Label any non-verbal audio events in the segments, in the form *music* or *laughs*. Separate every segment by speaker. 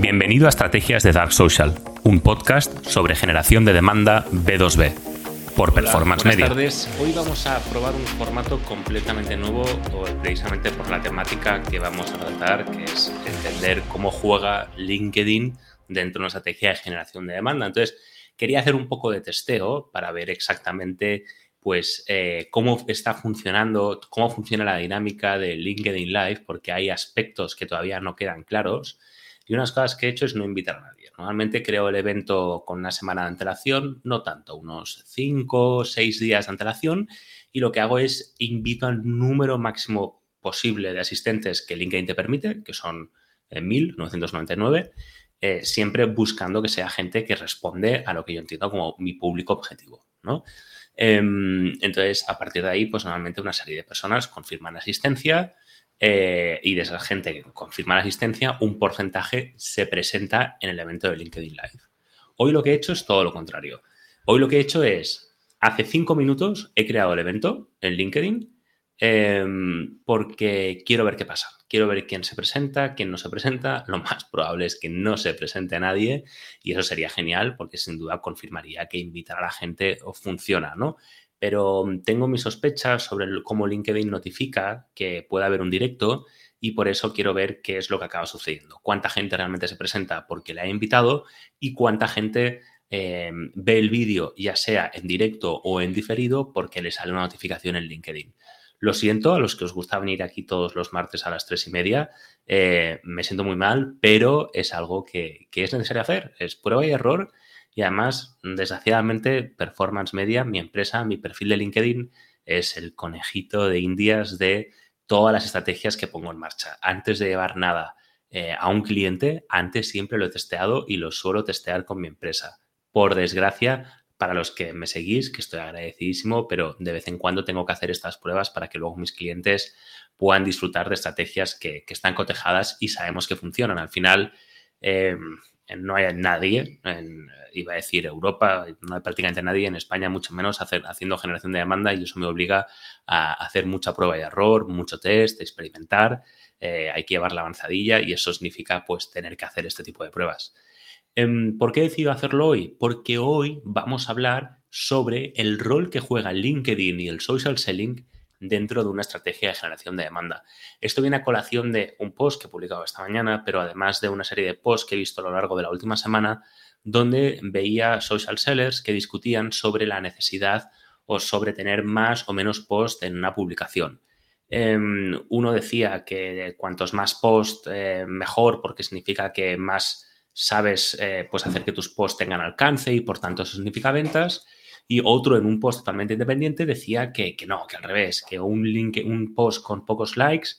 Speaker 1: Bienvenido a Estrategias de Dark Social, un podcast sobre generación de demanda B2B por Performance Media.
Speaker 2: Buenas tardes. Hoy vamos a probar un formato completamente nuevo, precisamente por la temática que vamos a tratar, que es entender cómo juega LinkedIn dentro de una estrategia de generación de demanda. Entonces, quería hacer un poco de testeo para ver exactamente pues eh, cómo está funcionando, cómo funciona la dinámica de LinkedIn Live, porque hay aspectos que todavía no quedan claros. Y unas cosas que he hecho es no invitar a nadie. Normalmente creo el evento con una semana de antelación, no tanto, unos 5 o 6 días de antelación. Y lo que hago es invito al número máximo posible de asistentes que LinkedIn te permite, que son 1.999, eh, eh, siempre buscando que sea gente que responde a lo que yo entiendo como mi público objetivo, ¿no? Em, entonces, a partir de ahí, pues normalmente una serie de personas confirman asistencia eh, y de esa gente que confirma la asistencia, un porcentaje se presenta en el evento de LinkedIn Live. Hoy lo que he hecho es todo lo contrario. Hoy lo que he hecho es, hace cinco minutos he creado el evento en LinkedIn Em, porque quiero ver qué pasa. Quiero ver quién se presenta, quién no se presenta. *laughs* Lo más probable es que no se presente a nadie y eso sería genial porque sin duda confirmaría que invitar a la gente funciona, ¿no? Pero mm, tengo mis sospechas sobre cómo LinkedIn notifica que puede haber un directo y por eso quiero ver qué es lo que acaba sucediendo. Cuánta gente realmente se presenta porque le ha invitado y cuánta gente em, ve el vídeo, ya sea en directo o en diferido, porque le sale una notificación en LinkedIn. Lo siento a los que os gusta venir aquí todos los martes a las tres y media. Eh, me siento muy mal, pero es algo que, es necesario hacer. Es prueba y error. Y además, desgraciadamente, Performance Media, mi empresa, mi perfil de LinkedIn, es el conejito de indias de todas las estrategias que pongo en marcha. Antes de llevar nada eh, a un cliente, antes siempre lo he testeado y lo suelo testear con mi empresa. Por desgracia, para los que me seguís, que estoy agradecidísimo, pero de vez en cuando tengo que hacer estas pruebas para que luego mis clientes puedan disfrutar de estrategias que, están cotejadas y sabemos que funcionan. Al final, em, no hay nadie, en, iba a decir Europa, no hay prácticamente nadie, en España mucho menos haciendo generación de demanda y eso me obliga a hacer mucha prueba y error, mucho test, experimentar, eh, hay que llevar la avanzadilla y eso significa pues tener que hacer este tipo de pruebas. Em, ¿Por qué he decidido hacerlo hoy? Porque hoy vamos a hablar sobre el rol que juega LinkedIn y el social selling dentro de una estrategia de generación de demanda. Esto viene a colación de un post que he publicado esta mañana, pero además de una serie de posts que he visto a lo largo de la última semana, donde veía social sellers que discutían sobre la necesidad o sobre tener más o menos posts en una publicación. Em, uno decía que cuantos más posts, eh, mejor, porque significa que más sabes eh, pues hacer que tus posts tengan alcance y por tanto eso significa ventas. Y otro en un post totalmente independiente decía que, no, que al revés, que un, link, un post con pocos likes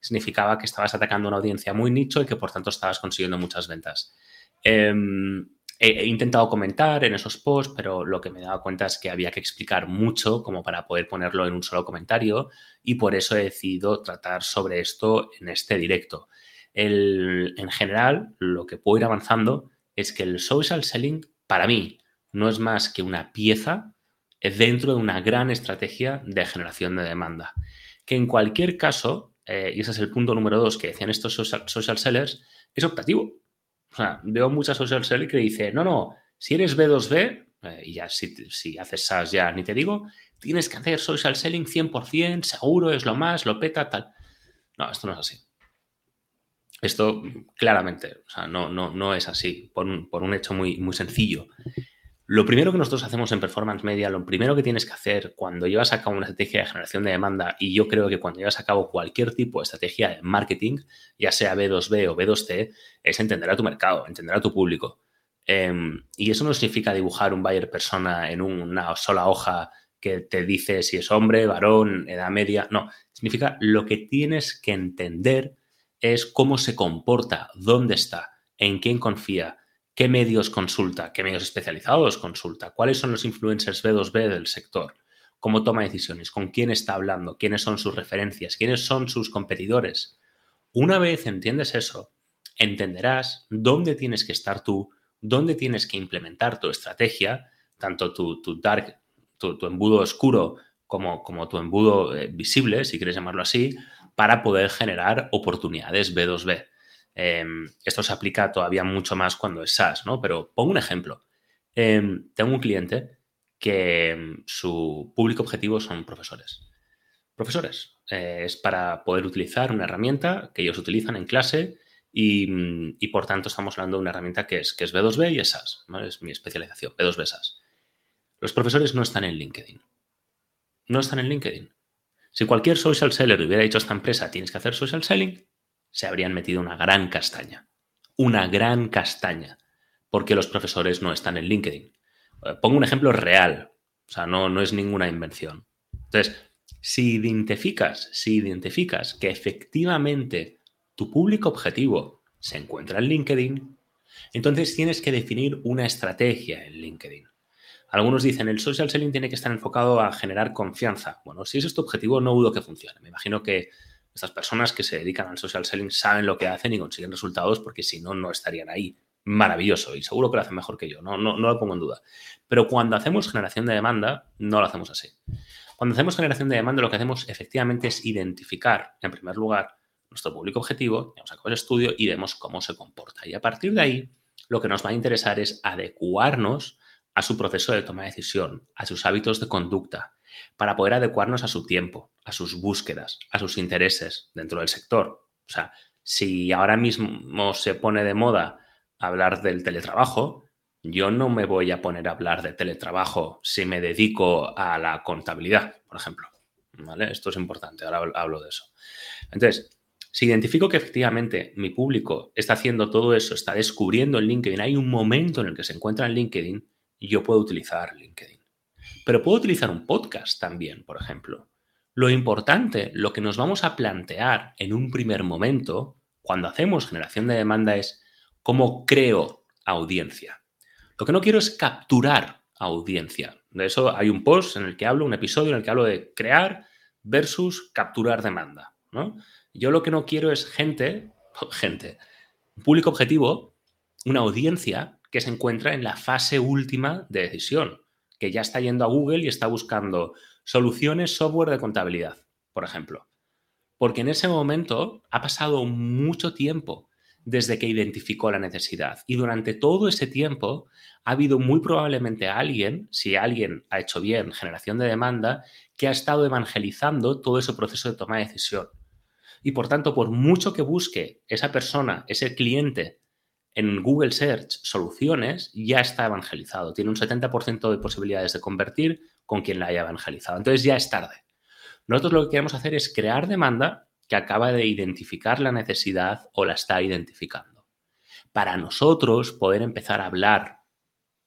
Speaker 2: significaba que estabas atacando una audiencia muy nicho y que por tanto estabas consiguiendo muchas ventas. Em, he, intentado comentar en esos posts, pero lo que me he dado cuenta es que había que explicar mucho como para poder ponerlo en un solo comentario y por eso he decidido tratar sobre esto en este directo en general, lo que puedo ir avanzando es que el social selling, para mí, no es más que una pieza dentro de una gran estrategia de generación de demanda. Que en cualquier caso, eh, y ese es el punto número dos que decían estos social, sellers, es optativo. O sea, veo muchas social sellers que dicen, no, no, si eres B2B, eh, y ya si, si, haces SaaS ya ni te digo, tienes que hacer social selling 100%, seguro, es lo más, lo peta, tal. No, esto no es así. Esto claramente, o sea, no, no, no es así, por un, hecho muy, muy sencillo. Lo primero que nosotros hacemos en Performance Media, lo primero que tienes que hacer cuando llevas a cabo una estrategia de generación de demanda, y yo creo que cuando llevas a cabo cualquier tipo de estrategia de marketing, ya sea B2B o B2C, es entender a tu mercado, entender a tu público. Em, y eso no significa dibujar un buyer persona en una sola hoja que te dice si es hombre, varón, edad media. No, significa lo que tienes que entender es cómo se comporta, dónde está, en quién confía, qué medios consulta, qué medios especializados consulta, cuáles son los influencers B2B del sector, cómo toma decisiones, con quién está hablando, quiénes son sus referencias, quiénes son sus competidores. Una vez entiendes eso, entenderás dónde tienes que estar tú, dónde tienes que implementar tu estrategia, tanto tu, dark, tu, embudo oscuro como, como tu embudo eh, visible, si quieres llamarlo así, para poder generar oportunidades B2B. Em, esto se aplica todavía mucho más cuando es SaaS, ¿no? Pero pongo un ejemplo. Em, tengo un cliente que em, su público objetivo son profesores. Profesores. Eh, es para poder utilizar una herramienta que ellos utilizan en clase y, por tanto estamos hablando de una herramienta que es, que es B2B y es SaaS. Es mi especialización, B2B SaaS. Los profesores no están en LinkedIn. No están en LinkedIn. Si cualquier social seller hubiera dicho a esta empresa tienes que hacer social selling, se habrían metido una gran castaña. Una gran castaña. Porque los profesores no están en LinkedIn. Eh, pongo un ejemplo real. O sea, no, no es ninguna invención. Entonces, si identificas, si identificas que efectivamente tu público objetivo se encuentra en LinkedIn, entonces tienes que definir una estrategia en LinkedIn. Algunos dicen, el social selling tiene que estar enfocado a generar confianza. Bueno, si ese es tu objetivo, no dudo que funcione. Me imagino que estas personas que se dedican al social selling saben lo que hacen y consiguen resultados porque si no, no estarían ahí. Maravilloso y seguro que lo hacen mejor que yo, no, lo pongo en duda. Pero cuando hacemos generación de demanda, no lo hacemos así. Cuando hacemos generación de demanda, lo que hacemos efectivamente es identificar, en primer lugar, nuestro público objetivo, vamos a el estudio y vemos cómo se comporta. Y a partir de ahí, lo que nos va a interesar es adecuarnos a su proceso de toma de decisión, a sus hábitos de conducta, para poder adecuarnos a su tiempo, a sus búsquedas, a sus intereses dentro del sector. O sea, si ahora mismo se pone de moda hablar del teletrabajo, yo no me voy a poner a hablar de teletrabajo si me dedico a la contabilidad, por ejemplo. ¿Vale? Esto es importante, ahora hablo de eso. Entonces, si identifico que efectivamente mi público está haciendo todo eso, está descubriendo en LinkedIn, hay un momento en el que se encuentra en LinkedIn, yo puedo utilizar LinkedIn. Pero puedo utilizar un podcast también, por ejemplo. Lo importante, lo que nos vamos a plantear en un primer momento, cuando hacemos generación de demanda, es cómo creo audiencia. Lo que no quiero es capturar audiencia. De eso hay un post en el que hablo, un episodio en el que hablo de crear versus capturar demanda. Yo lo que no quiero es gente, *laughs* gente, un público objetivo, una audiencia que se encuentra en la fase última de decisión que ya está yendo a Google y está buscando soluciones software de contabilidad, por ejemplo. Porque en ese momento ha pasado mucho tiempo desde que identificó la necesidad. Y durante todo ese tiempo ha habido muy probablemente alguien, si alguien ha hecho bien generación de demanda, que ha estado evangelizando todo ese proceso de toma de decisión. Y por tanto, por mucho que busque esa persona, ese cliente, en Google Search soluciones ya está evangelizado. Tiene un 70% de posibilidades de convertir con quien la haya evangelizado. Entonces ya es tarde. Nosotros lo que queremos hacer es crear demanda que acaba de identificar la necesidad o la está identificando. Para nosotros poder empezar a hablar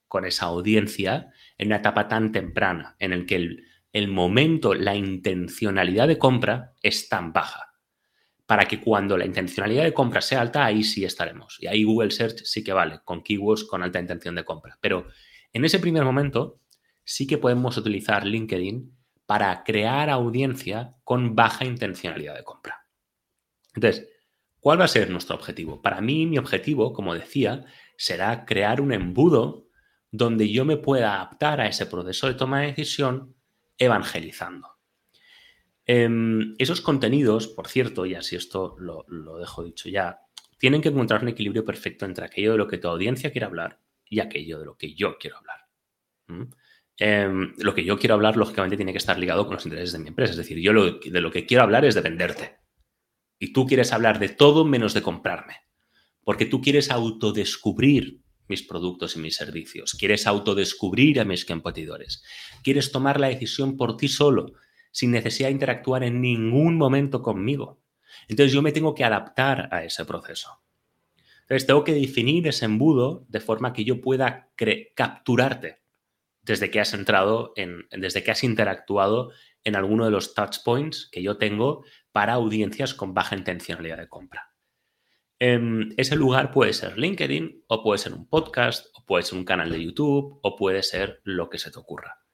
Speaker 2: con esa audiencia en una etapa tan temprana, en el que el, el momento, la intencionalidad de compra es tan baja para que cuando la intencionalidad de compra sea alta, ahí sí estaremos. Y ahí Google Search sí que vale, con keywords con alta intención de compra. Pero en ese primer momento sí que podemos utilizar LinkedIn para crear audiencia con baja intencionalidad de compra. Entonces, ¿cuál va a ser nuestro objetivo? Para mí, mi objetivo, como decía, será crear un embudo donde yo me pueda adaptar a ese proceso de toma de decisión evangelizando. Em, esos contenidos, por cierto, y así esto lo, dejo dicho ya, tienen que encontrar un equilibrio perfecto entre aquello de lo que tu audiencia quiere hablar y aquello de lo que yo quiero hablar. Em, lo que yo quiero hablar, lógicamente, tiene que estar ligado con los intereses de mi empresa. Es decir, yo de lo que quiero hablar es de venderte. Y tú quieres hablar de todo menos de comprarme. Porque tú quieres autodescubrir mis productos y mis servicios. Quieres autodescubrir a mis competidores. Quieres tomar la decisión por ti solo sin necesidad de interactuar en ningún momento conmigo. Entonces yo me tengo que adaptar a ese proceso. Entonces tengo que definir ese embudo de forma que yo pueda capturarte desde que has entrado, en, desde que has interactuado en alguno de los touch points que yo tengo para audiencias con baja intencionalidad de compra. Em, ese lugar puede ser LinkedIn o puede ser un podcast o puede ser un canal de YouTube o puede ser lo que se te ocurra.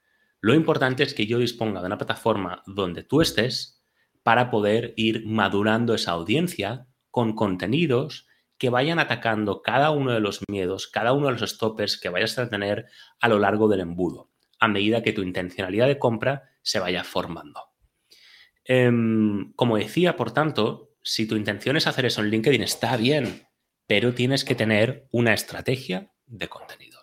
Speaker 2: Lo importante es que yo disponga de una plataforma donde tú estés para poder ir madurando esa audiencia con contenidos que vayan atacando cada uno de los miedos, cada uno de los stoppers que vayas a tener a lo largo del embudo, a medida que tu intencionalidad de compra se vaya formando. Em, como decía, por tanto, si tu intención es hacer eso en LinkedIn, está bien, pero tienes que tener una estrategia de contenidos.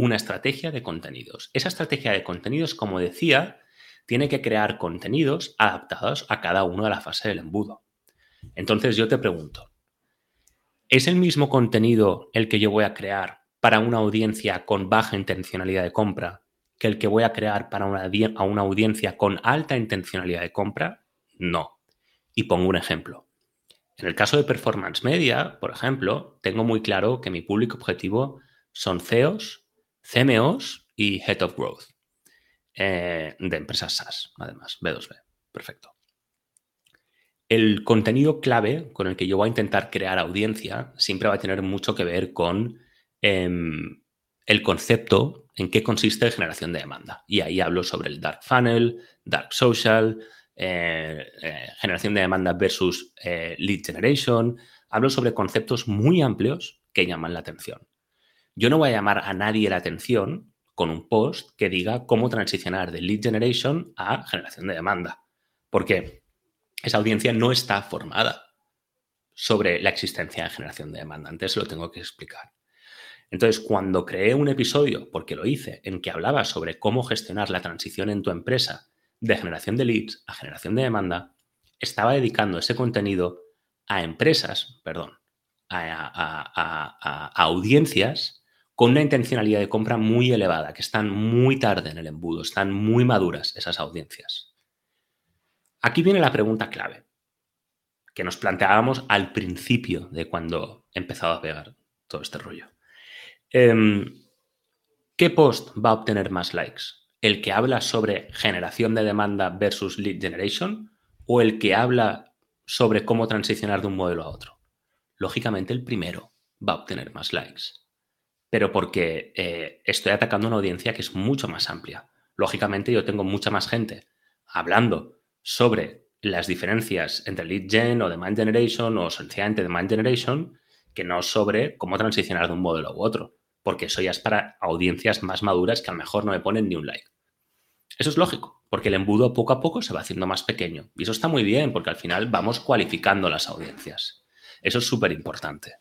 Speaker 2: Una estrategia de contenidos. Esa estrategia de contenidos, como decía, tiene que crear contenidos adaptados a cada una de la fase del embudo. Entonces yo te pregunto, ¿es el mismo contenido el que yo voy a crear para una audiencia con baja intencionalidad de compra que el que voy a crear para una audiencia con alta intencionalidad de compra? No. Y pongo un ejemplo. En el caso de Performance Media, por ejemplo, tengo muy claro que mi público objetivo son CEOs, CMOs y Head of Growth eh, de empresas SaaS, además, B2B. Perfecto. El contenido clave con el que yo voy a intentar crear audiencia siempre va a tener mucho que ver con em, el concepto en qué consiste generación de demanda. Y ahí hablo sobre el dark funnel, dark social, eh, eh, generación de demanda versus lead generation. Hablo sobre conceptos muy amplios que llaman la atención. Yo no voy a llamar a nadie la atención con un post que diga cómo transicionar de lead generation a generación de demanda, porque esa audiencia no está formada sobre la existencia de generación de demanda. Antes lo tengo que explicar. Entonces, cuando creé un episodio, porque lo hice, en que hablaba sobre cómo gestionar la transición en tu empresa de generación de leads a generación de demanda, estaba dedicando ese contenido a empresas, perdón, a, audiencias con una intencionalidad de compra muy elevada, que están muy tarde en el embudo, están muy maduras esas audiencias. Aquí viene la pregunta clave que nos planteábamos al principio de cuando empezaba a pegar todo este rollo. Em, ¿Qué post va a obtener más likes? ¿El que habla sobre generación de demanda versus lead generation o el que habla sobre cómo transicionar de un modelo a otro? Lógicamente el primero va a obtener más likes, pero porque eh, estoy atacando una audiencia que es mucho más amplia. Lógicamente yo tengo mucha más gente hablando sobre las diferencias entre lead gen o demand generation o sencillamente demand generation que no sobre cómo transicionar de un modelo u otro porque eso ya es para audiencias más maduras que a lo mejor no me ponen ni un like. Eso es lógico, porque el embudo poco a poco se va haciendo más pequeño. Y eso está muy bien, porque al final vamos cualificando las audiencias. Eso es súper importante.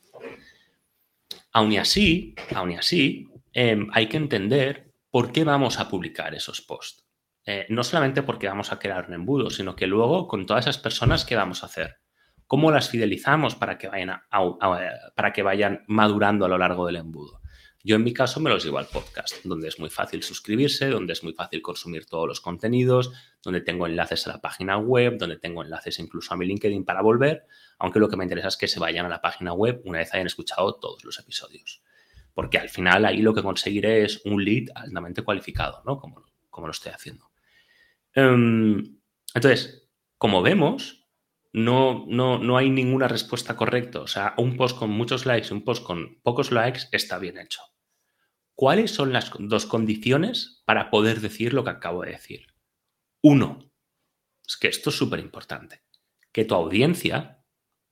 Speaker 2: Aún así, aún y así, em, hay que entender por qué vamos a publicar esos posts. Eh, no solamente porque vamos a crear un embudo, sino que luego con todas esas personas, ¿qué vamos a hacer? ¿Cómo las fidelizamos para que vayan, para que vayan madurando a lo largo del embudo? Yo en mi caso me los llevo al podcast, donde es muy fácil suscribirse, donde es muy fácil consumir todos los contenidos, donde tengo enlaces a la página web, donde tengo enlaces incluso a mi LinkedIn para volver, aunque lo que me interesa es que se vayan a la página web una vez hayan escuchado todos los episodios. Porque al final ahí lo que conseguiré es un lead altamente cualificado, ¿no? Como, como lo estoy haciendo. Em, entonces, como vemos, no, no, no hay ninguna respuesta correcta. O sea, un post con muchos likes y un post con pocos likes está bien hecho. ¿Cuáles son las dos condiciones para poder decir lo que acabo de decir? Uno, es que esto es súper importante, que tu audiencia,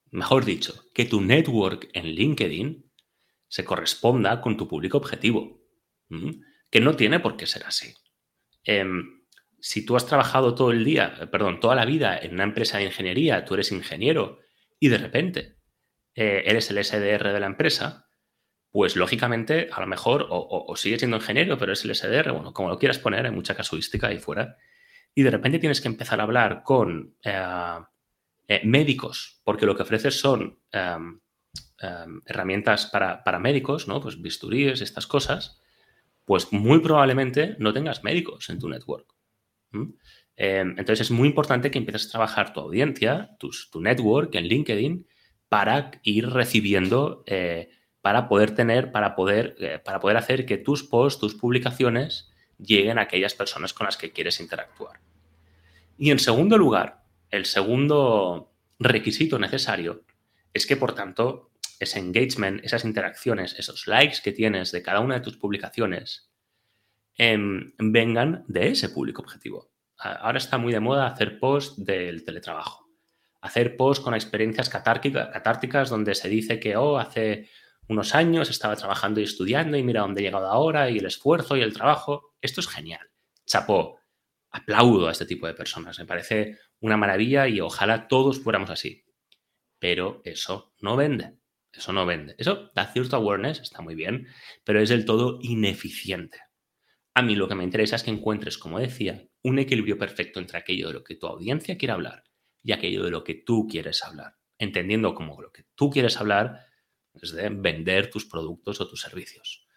Speaker 2: mejor dicho, que tu network en LinkedIn se corresponda con tu público objetivo, que no tiene por qué ser así. Em, si tú has trabajado todo el día, eh, perdón, toda la vida en una empresa de ingeniería, tú eres ingeniero y de repente eh, eres el SDR de la empresa, pues lógicamente a lo mejor o, sigues siendo ingeniero, pero es el SDR, bueno, como lo quieras poner, hay mucha casuística ahí fuera, y de repente tienes que empezar a hablar con eh, médicos, porque lo que ofreces son em, em, herramientas para, para, médicos, ¿no? Pues bisturíes, estas cosas, pues muy probablemente no tengas médicos en tu network. Em, entonces es muy importante que empieces a trabajar tu audiencia, tu, network en LinkedIn para ir recibiendo, eh, para poder tener, para poder, eh, para poder hacer que tus posts, tus publicaciones lleguen a aquellas personas con las que quieres interactuar. Y en segundo lugar, el segundo requisito necesario es que, por tanto, ese engagement, esas interacciones, esos likes que tienes de cada una de tus publicaciones, Em, vengan de ese público objetivo. Ahora está muy de moda hacer post del teletrabajo. Hacer post con experiencias catárticas donde se dice que, oh, hace unos años estaba trabajando y estudiando y mira dónde he llegado ahora y el esfuerzo y el trabajo. Esto es genial. Chapó. Aplaudo a este tipo de personas. Me parece una maravilla y ojalá todos fuéramos así. pero eso no vende. Eso no vende. Eso da cierto awareness, está muy bien, pero es del todo ineficiente. A mí lo que me interesa es que encuentres, como decía, un equilibrio perfecto entre aquello de lo que tu audiencia quiere hablar y aquello de lo que tú quieres hablar, entendiendo como lo que tú quieres hablar es de vender tus productos o tus servicios.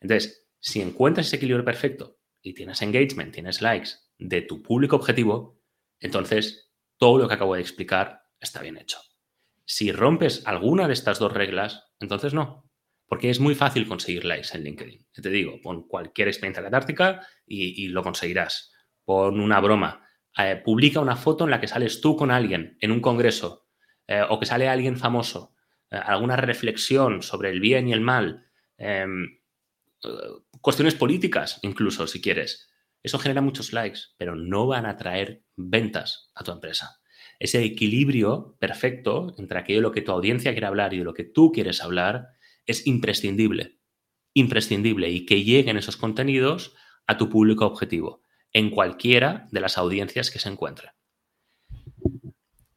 Speaker 2: Entonces, si encuentras ese equilibrio perfecto y tienes engagement, tienes likes de tu público objetivo, entonces todo lo que acabo de explicar está bien hecho. Si rompes alguna de estas dos reglas, entonces no, porque es muy fácil conseguir likes en LinkedIn. Te digo, pon cualquier experiencia catártica y, lo conseguirás. Pon una broma. Eh, publica una foto en la que sales tú con alguien en un congreso eh, o que sale alguien famoso. Eh, alguna reflexión sobre el bien y el mal. Em, cuestiones políticas, incluso, si quieres. Eso genera muchos likes, pero no van a traer ventas a tu empresa. Ese equilibrio perfecto entre aquello de lo que tu audiencia quiere hablar y de lo que tú quieres hablar es imprescindible. Imprescindible y que lleguen esos contenidos a tu público objetivo en cualquiera de las audiencias que se encuentren.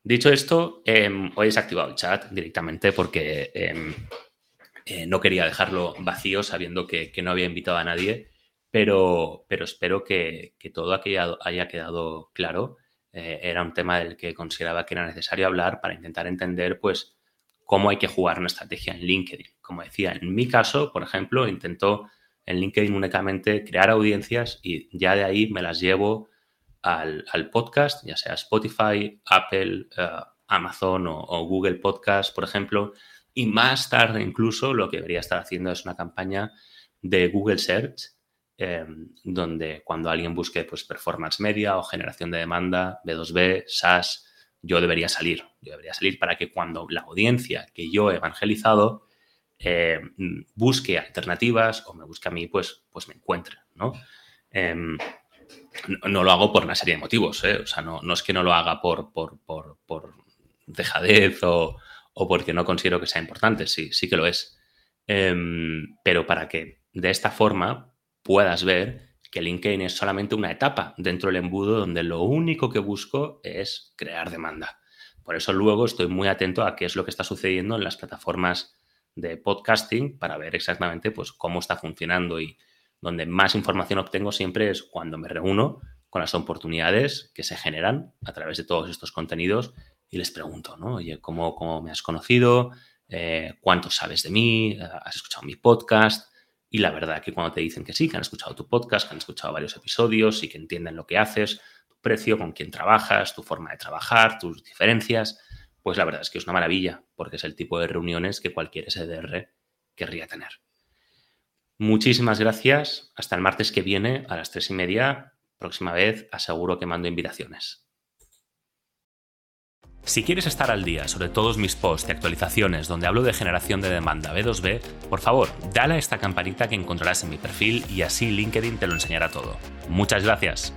Speaker 2: Dicho esto, em, hoy he desactivado el chat directamente porque em, eh, no quería dejarlo vacío sabiendo que, no había invitado a nadie, pero, pero espero que, todo aquello haya quedado claro. Eh, era un tema del que consideraba que era necesario hablar para intentar entender pues, cómo hay que jugar una estrategia en LinkedIn. Como decía, en mi caso, por ejemplo, intento en LinkedIn únicamente crear audiencias y ya de ahí me las llevo al, podcast, ya sea Spotify, Apple, eh, Amazon o, Google Podcast, por ejemplo. Y más tarde incluso lo que debería estar haciendo es una campaña de Google Search, em, donde cuando alguien busque pues, performance media o generación de demanda, B2B, SaaS, yo debería salir. Yo debería salir para que cuando la audiencia que yo he evangelizado eh, busque alternativas o me busque a mí, pues, pues me encuentre. ¿no? Em, no, lo hago por una serie de motivos, ¿eh? o sea, no, es que no lo haga por, por, por, dejadez o, porque no considero que sea importante, sí, sí que lo es. Em, pero para que de esta forma puedas ver que LinkedIn es solamente una etapa dentro del embudo donde lo único que busco es crear demanda. Por eso luego estoy muy atento a qué es lo que está sucediendo en las plataformas de podcasting para ver exactamente pues, cómo está funcionando y, donde más información obtengo siempre es cuando me reúno con las oportunidades que se generan a través de todos estos contenidos y les pregunto, ¿no? Oye, ¿cómo, cómo me has conocido? Eh, ¿Cuánto sabes de mí? ¿Has escuchado mi podcast? Y la verdad que cuando te dicen que sí, que han escuchado tu podcast, que han escuchado varios episodios y que entienden lo que haces, tu precio, con quién trabajas, tu forma de trabajar, tus diferencias, pues la verdad es que es una maravilla, porque es el tipo de reuniones que cualquier SDR querría tener. Muchísimas gracias. Hasta el martes que viene a las tres y media. Próxima vez aseguro que mando invitaciones.
Speaker 1: Si quieres estar al día sobre todos mis posts y actualizaciones donde hablo de generación de demanda B2B, por favor, dale a esta campanita que encontrarás en mi perfil y así LinkedIn te lo enseñará todo. Muchas gracias.